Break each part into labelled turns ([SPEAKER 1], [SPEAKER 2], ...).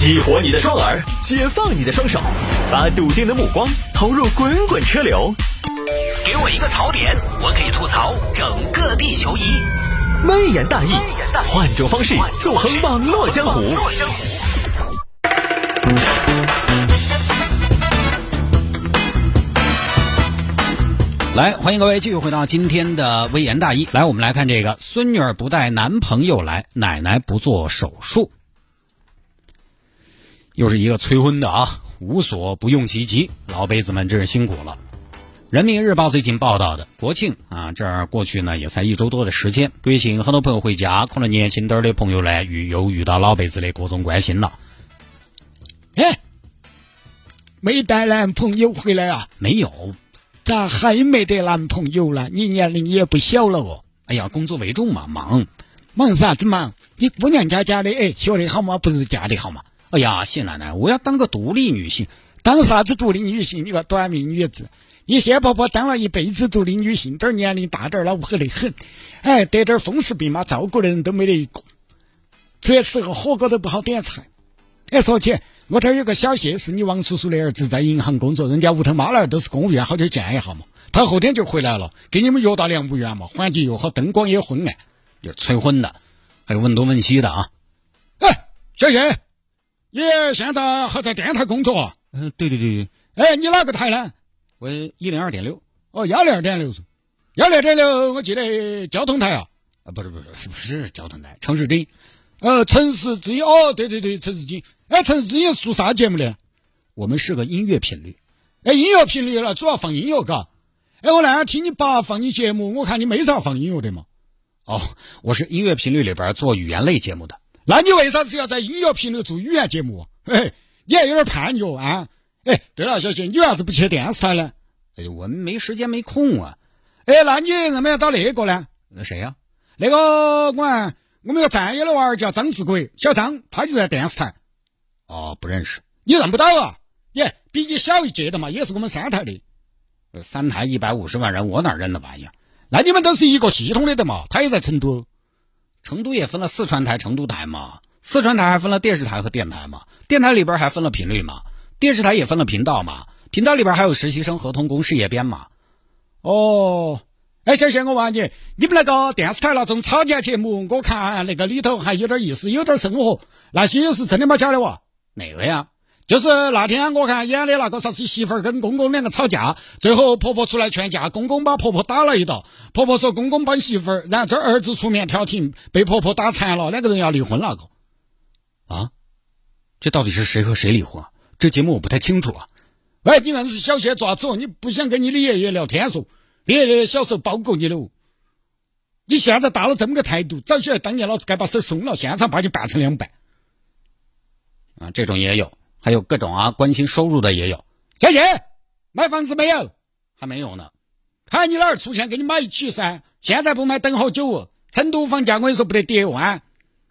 [SPEAKER 1] 激活你的双耳，解放你的双手，把笃定的目光投入滚滚车流。给我一个槽点，我可以吐槽整个地球仪。微言大义，换种方式纵横网络江湖。
[SPEAKER 2] 来，欢迎各位继续回到今天的微言大义。来，我们来看这个：孙女儿不带男朋友来，奶奶不做手术。又是一个催婚的啊，无所不用其极，老辈子们真是辛苦了。人民日报最近报道的，国庆啊，这儿过去呢也才一周多的时间，国庆很多朋友回家，可能年轻点儿的朋友呢遇又遇到老辈子的各种关心了。
[SPEAKER 3] 哎，没带男朋友回来啊？
[SPEAKER 2] 没有，
[SPEAKER 3] 咋还没得男朋友了？你年龄也不小了哦。
[SPEAKER 2] 哎呀，工作为重嘛，忙
[SPEAKER 3] 忙啥子忙？你姑娘家家的，哎，学的好嘛？不如嫁的好吗？
[SPEAKER 2] 哎呀，谢奶奶，我要当个独立女性，
[SPEAKER 3] 当啥子独立女性？你个短命女子！你谢婆婆当了一辈子独立女性，这年龄大点儿了，饿得很，哎，得点风湿病嘛，照顾的人都没得一个，出去吃个火锅都不好点菜。哎，说起我这儿有个小谢，是你王叔叔的儿子，在银行工作，人家屋头妈老儿都是公务员，好久见一下嘛。他后天就回来了，给你们约到良木园嘛，环境又好，灯光也昏暗，
[SPEAKER 2] 有催婚的，还有问东问西的啊。
[SPEAKER 3] 哎，小谢。你现在还在电台工作？
[SPEAKER 2] 嗯，对对对。
[SPEAKER 3] 哎，你哪个台呢？
[SPEAKER 2] 我一零二点六。
[SPEAKER 3] 哦，幺零二点六是。幺零二点六，我记得交通台啊。
[SPEAKER 2] 啊，不是不是不是交通台，城市之音。
[SPEAKER 3] 呃，城市之音。哦，对对对，城市之音。哎，城市之音做啥节目呢？
[SPEAKER 2] 我们是个音乐频率。
[SPEAKER 3] 哎，音乐频率了，主要放音乐，嘎。哎，我那天听你爸放你节目，我看你没咋放音乐的嘛。
[SPEAKER 2] 哦，我是音乐频率里边做语言类节目的。
[SPEAKER 3] 那你为啥子要在音乐频率做语言节目？哎，你还有点叛逆哦啊！哎，对了，小谢，你为啥子不去电视台呢？
[SPEAKER 2] 哎，我们没时间没空啊。
[SPEAKER 3] 哎，那你为什么要到那个呢？
[SPEAKER 2] 那谁呀？
[SPEAKER 3] 那个我看我们有战友的娃儿叫张志国，小张，他就在电视台。
[SPEAKER 2] 哦，不认识。
[SPEAKER 3] 你认不到啊？耶，比你小一届的嘛，也是我们三台的。
[SPEAKER 2] 三台一百五十万人，我哪认得玩意？
[SPEAKER 3] 那你们都是一个系统的的嘛？他也在成都。
[SPEAKER 2] 成都也分了四川台、成都台嘛，四川台还分了电视台和电台嘛，电台里边还分了频率嘛，电视台也分了频道嘛，频道里边还有实习生、合同工、事业编嘛。
[SPEAKER 3] 哦，哎，小谢，我问你，你们那个电视台那种吵架节目，我看那个里头还有点意思，有点生活，那些是真的吗？假的哇？
[SPEAKER 2] 哪个呀？
[SPEAKER 3] 就是那天我看演的那个啥子媳妇儿跟公公两个吵架，最后婆婆出来劝架，公公把婆婆打了一道。婆婆说公公帮媳妇儿，然后这儿子出面调停，被婆婆打残了，两个人要离婚那个。
[SPEAKER 2] 啊？这到底是谁和谁离婚？这节目我不太清楚啊。
[SPEAKER 3] 喂，你硬是小谢爪子哦！你不想跟你的爷爷聊天说？你爷爷小时候包过你的哦。你现在大了这么个态度，早晓得当年老子该把手松了，现场把你办成两半。
[SPEAKER 2] 啊，这种也有。还有各种啊，关心收入的也有。
[SPEAKER 3] 小谢，买房子没有？
[SPEAKER 2] 还没有呢。
[SPEAKER 3] 喊你老儿出钱给你买一起噻。现在不买等好久哦。成都房价我跟你说不得跌完。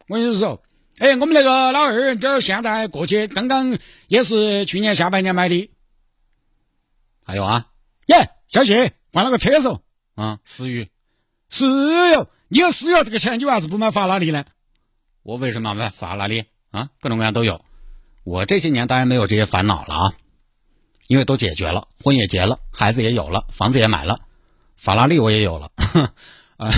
[SPEAKER 3] 我跟你说，哎，我们那个老二这儿现在过去，刚刚也是去年下半年买的。
[SPEAKER 2] 还有啊，
[SPEAKER 3] 耶，小谢换了个车子。
[SPEAKER 2] 啊，思域，
[SPEAKER 3] 石油，你有石油这个钱，你为啥子不买法拉利呢？
[SPEAKER 2] 我为什么买法拉利啊？各种各样都有。我这些年当然没有这些烦恼了啊，因为都解决了，婚也结了，孩子也有了，房子也买了，法拉利我也有了，啊，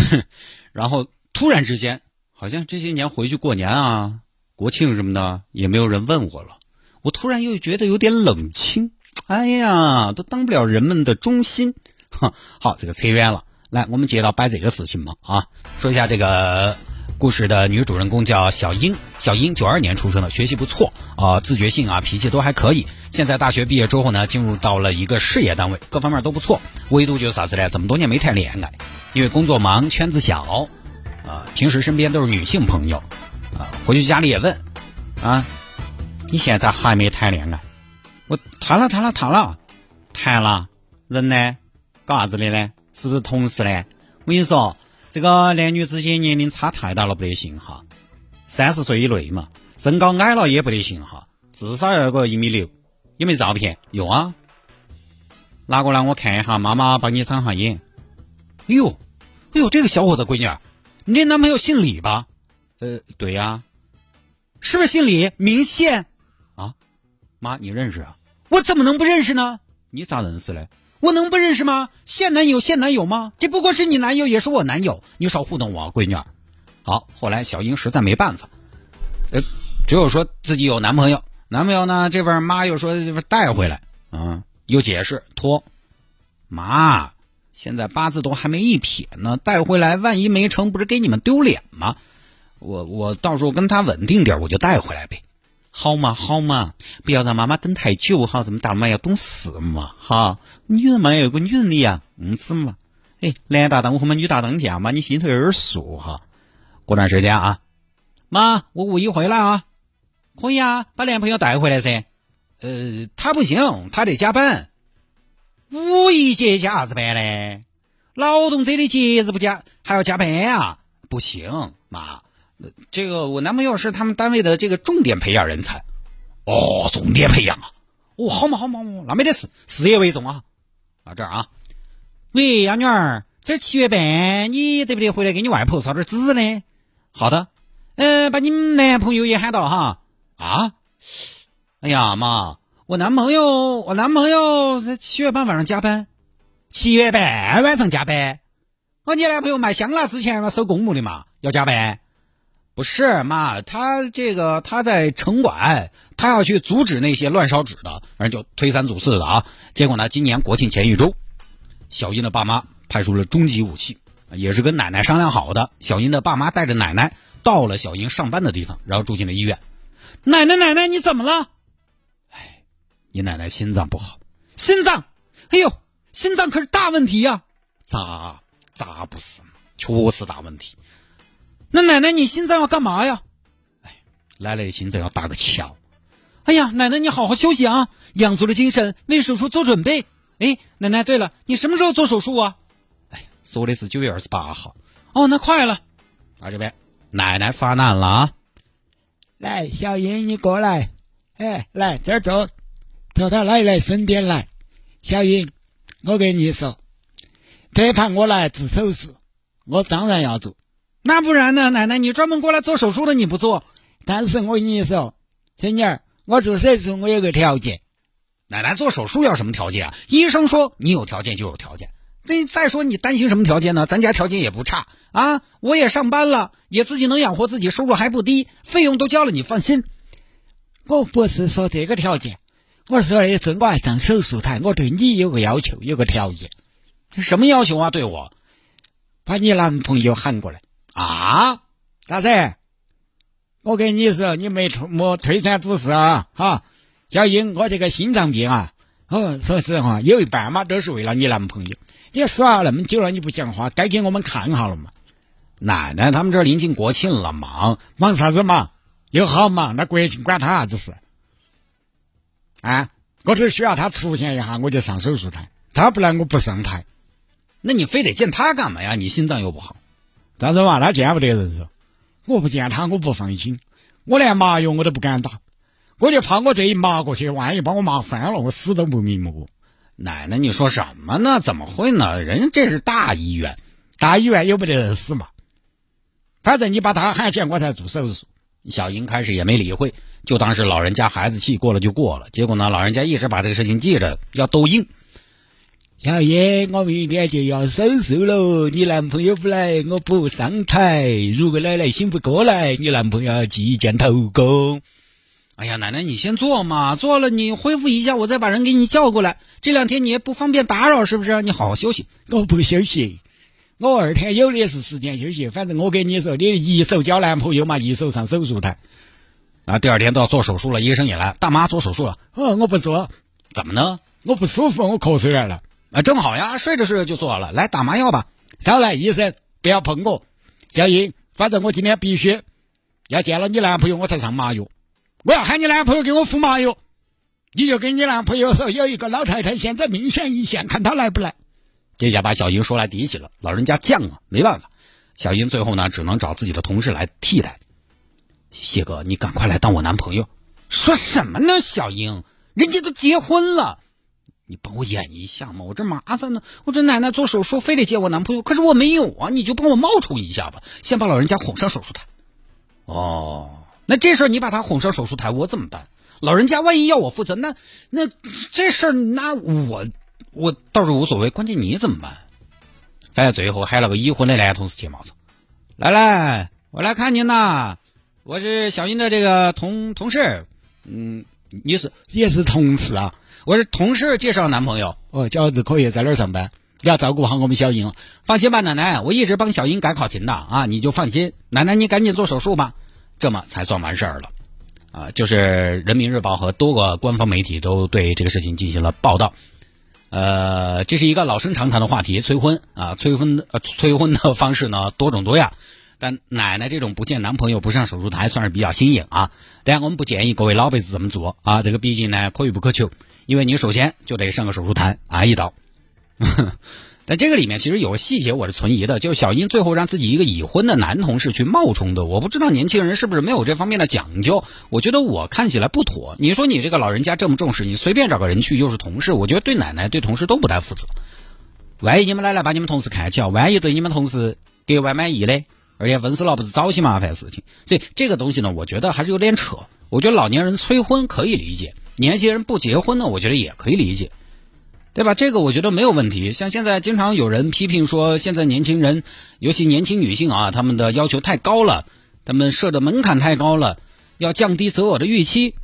[SPEAKER 2] 然后突然之间，好像这些年回去过年啊、国庆什么的，也没有人问我了，我突然又觉得有点冷清，哎呀，都当不了人们的中心，哈，好，这个扯远了，来，我们接到摆这个事情嘛，啊，说一下这个。故事的女主人公叫小英，小英九二年出生的，学习不错啊，自觉性啊，脾气都还可以。现在大学毕业之后呢，进入到了一个事业单位，各方面都不错。唯独就是啥子呢？这么多年没谈恋爱，因为工作忙，圈子小，啊，平时身边都是女性朋友，啊，回去家里也问，啊，你现在还没谈恋爱？我谈了，谈了，谈了，谈了。人呢？搞啥子的呢？是不是同事呢？我跟你说。这个男女之间年龄差太大了不得行哈，三十岁以内嘛，身高矮了也不得行哈，至少要个一米六。有没有照片？有啊，拿过来我看一下，妈妈帮你长下眼。哎呦，哎呦，这个小伙子闺女，你这男朋友姓李吧？呃，对呀，是不是姓李？明宪，啊，妈，你认识啊？我怎么能不认识呢？你咋认识嘞？我能不认识吗？现男友现男友吗？这不过是你男友，也是我男友。你少糊弄我，闺女儿。好，后来小英实在没办法，呃，只有说自己有男朋友。男朋友呢，这边妈又说带回来，啊，又解释拖。妈，现在八字都还没一撇呢，带回来万一没成，不是给你们丢脸吗？我我到时候跟他稳定点，我就带回来呗。好嘛好嘛，不要让妈妈等太久哈，这么大嘛要懂事嘛哈。女人嘛要有个女人的样子嘛。哎，男大当婚嘛，女大当嫁嘛，你心头有点数哈。过段时间啊，妈，我五一回来啊，可以啊，把男朋友带回来噻。呃，他不行，他得加班。五一节加啥子班嘞？劳动者的节日不加还要加班啊？不行，妈。这个我男朋友是他们单位的这个重点培养人才，哦，重点培养啊，哦，好嘛好嘛，那没得事，事业为重啊。啊这儿啊，喂，呀女儿，这七月半你得不得回来给你外婆烧点纸呢？好的，呃，把你们男朋友也喊到哈。啊，哎呀妈，我男朋友，我男朋友在七月半晚上加班，七月半晚上加班。哦，你男朋友卖香辣之前要收公墓的嘛，要加班。不是妈，他这个他在城管，他要去阻止那些乱烧纸的，反正就推三阻四的啊。结果呢，今年国庆前一周，小英的爸妈派出了终极武器，也是跟奶奶商量好的。小英的爸妈带着奶奶到了小英上班的地方，然后住进了医院。奶奶，奶奶，你怎么了？哎，你奶奶心脏不好，心脏，哎呦，心脏可是大问题呀！咋咋不是？确实大问题。那奶奶，你心脏要干嘛呀？哎，奶奶的心脏要搭个桥。哎呀，奶奶你好好休息啊，养足了精神，为手术做准备。哎，奶奶，对了，你什么时候做手术啊？哎，说的是九月二十八号。哦，那快了。啊，这边奶奶发难了啊！
[SPEAKER 3] 来，小英，你过来。哎，来这儿坐，坐到奶奶身边来。小英，我跟你说，这盘我来做手术，我当然要做。
[SPEAKER 2] 那不然呢？奶奶，你专门过来做手术的，你不做？
[SPEAKER 3] 但是我跟你说，孙女儿，我做手术我有个条件。
[SPEAKER 2] 奶奶做手术要什么条件啊？医生说你有条件就有条件。那再说你担心什么条件呢？咱家条件也不差啊，我也上班了，也自己能养活自己，收入还不低，费用都交了，你放心。
[SPEAKER 3] 我不是说这个条件，我说的是我要上手术台，我对你有个要求，有个条件。
[SPEAKER 2] 什么要求啊？对我，
[SPEAKER 3] 把你男朋友喊过来。
[SPEAKER 2] 啊，
[SPEAKER 3] 大子，我跟你说，你没出没推三阻四啊！哈，小英，我这个心脏病啊，哦，说实话，有一半嘛都是为了你男朋友。你耍那么久了，你不讲话，该给我们看好了嘛？
[SPEAKER 2] 奶奶，他们这临近国庆了，忙
[SPEAKER 3] 忙啥子忙？又好忙，那国庆关他啥子事？啊，我只需要他出现一下，我就上手术台。他不来，我不上台。
[SPEAKER 2] 那你非得见他干嘛呀？你心脏又不好。
[SPEAKER 3] 但是嘛，他见不得人噻，我不见他，我不放心，我连麻药我都不敢打，我就怕我这一麻过去，万一把我麻翻了，我死都不瞑目。
[SPEAKER 2] 奶奶，你说什么呢？怎么会呢？人家这是大医院，
[SPEAKER 3] 大医院又不得人死嘛？反正你把他喊起，我才做手术。
[SPEAKER 2] 小英开始也没理会，就当是老人家孩子气过了就过了。结果呢，老人家一直把这个事情记着，要斗硬。
[SPEAKER 3] 小英，我明天就要手术了，你男朋友不来，我不上台。如果奶奶醒不过来，你男朋友即将投工。
[SPEAKER 2] 哎呀，奶奶你先坐嘛，坐了你恢复一下，我再把人给你叫过来。这两天你也不方便打扰，是不是？你好好休息。
[SPEAKER 3] 我不休息，我二天有的是时间休息。反正我跟你说，你一手交男朋友嘛，一手上手术台。
[SPEAKER 2] 啊，第二天都要做手术了，医生也来，大妈做手术了。
[SPEAKER 3] 哦，我不做，
[SPEAKER 2] 怎么呢？
[SPEAKER 3] 我不舒服，我咳嗽来了。
[SPEAKER 2] 啊，正好呀，睡着睡着就做了。来打麻药吧，
[SPEAKER 3] 少来，医生不要碰我。小英，反正我今天必须要见了你男朋友，我才上麻药。我要喊你男朋友给我敷麻药，你就跟你男朋友说，有一个老太太现在命悬一线，看他来不来。
[SPEAKER 2] 这下把小英说来提起了，老人家犟啊，没办法。小英最后呢，只能找自己的同事来替代。谢哥，你赶快来当我男朋友。说什么呢，小英，人家都结婚了。你帮我演一下嘛，我这麻烦呢。我这奶奶做手术非得接我男朋友，可是我没有啊，你就帮我冒充一下吧，先把老人家哄上手术台。哦，那这事儿你把他哄上手术台，我怎么办？老人家万一要我负责，那那这事儿那我我倒是无所谓，关键你怎么办？反正最后喊了个已婚的男同事去嘛，说来来，我来看您呐，我是小英的这个同同事，嗯，你是
[SPEAKER 3] 也是同事啊？
[SPEAKER 2] 我是同事介绍男朋友，
[SPEAKER 3] 哦，饺子可以在那儿上班？你要照顾好我们小英，
[SPEAKER 2] 放心吧，奶奶，我一直帮小英改考勤的啊，你就放心，奶奶你赶紧做手术吧，这么才算完事儿了。啊，就是人民日报和多个官方媒体都对这个事情进行了报道。呃，这是一个老生常谈的话题，催婚啊，催婚呃，催婚的方式呢多种多样。但奶奶这种不见男朋友不上手术台算是比较新颖啊。但我们不建议各位老辈子这么做啊，这个毕竟呢可遇不可求，因为你首先就得上个手术台挨一刀。但这个里面其实有个细节我是存疑的，就是小英最后让自己一个已婚的男同事去冒充的，我不知道年轻人是不是没有这方面的讲究。我觉得我看起来不妥。你说你这个老人家这么重视，你随便找个人去又是同事，我觉得对奶奶对同事都不太负责。万一你们奶奶把你们同事看起，万一对你们同事格外满意嘞，而且分手了不是早些麻烦事情。所以这个东西呢，我觉得还是有点扯。我觉得老年人催婚可以理解，年轻人不结婚呢，我觉得也可以理解。对吧？这个我觉得没有问题。像现在经常有人批评说，现在年轻人，尤其年轻女性啊，他们的要求太高了，他们设的门槛太高了，要降低择偶的预期，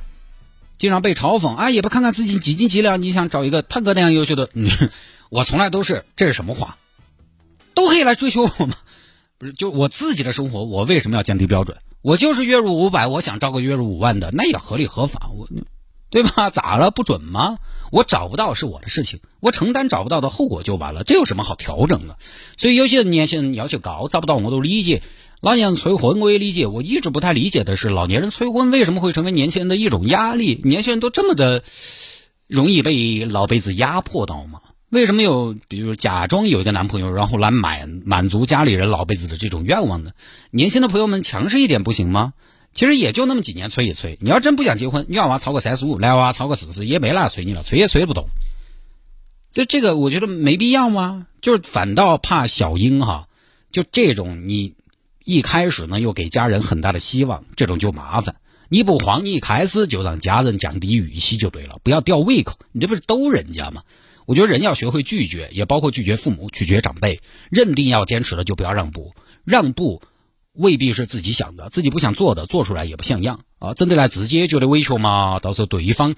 [SPEAKER 2] 经常被嘲讽啊！也不看看自己几斤几两，你想找一个他哥那样优秀的？我从来都是这是什么话？都可以来追求我吗？不是，就我自己的生活，我为什么要降低标准？我就是月入五百，我想招个月入五万的，那也合理合法。我。对吧？咋了？不准吗？我找不到是我的事情，我承担找不到的后果就完了，这有什么好调整的？所以有些年轻人要求高，找不到我都理解。老年人催婚我也理解，我一直不太理解的是，老年人催婚为什么会成为年轻人的一种压力？年轻人都这么的容易被老辈子压迫到吗？为什么有比如假装有一个男朋友，然后来满满足家里人老辈子的这种愿望呢？年轻的朋友们强势一点不行吗？其实也就那么几年，催一催。你要真不想结婚，女娃超过三十五，男娃超过四十，也没哪催你了，催也催不动。就这个，我觉得没必要吗？就是反倒怕小英哈，就这种你一开始呢又给家人很大的希望，这种就麻烦。你不慌，你一开始就让家人降低预期就对了，不要吊胃口。你这不是逗人家吗？我觉得人要学会拒绝，也包括拒绝父母、拒绝长辈。认定要坚持的就不要让步，让步。未必是自己想的，自己不想做的，做出来也不像样啊！整得来自己也觉得委屈嘛，到时候对方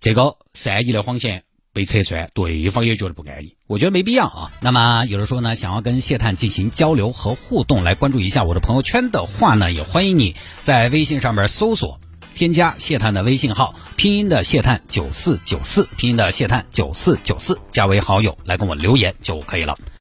[SPEAKER 2] 这个善意的谎言被拆穿，对方也觉得不安逸。我觉得没必要啊。那么有人说呢，想要跟谢探进行交流和互动，来关注一下我的朋友圈的话呢，也欢迎你在微信上面搜索添加谢探的微信号，拼音的谢探九四九四，拼音的谢探九四九四，加为好友来跟我留言就可以了。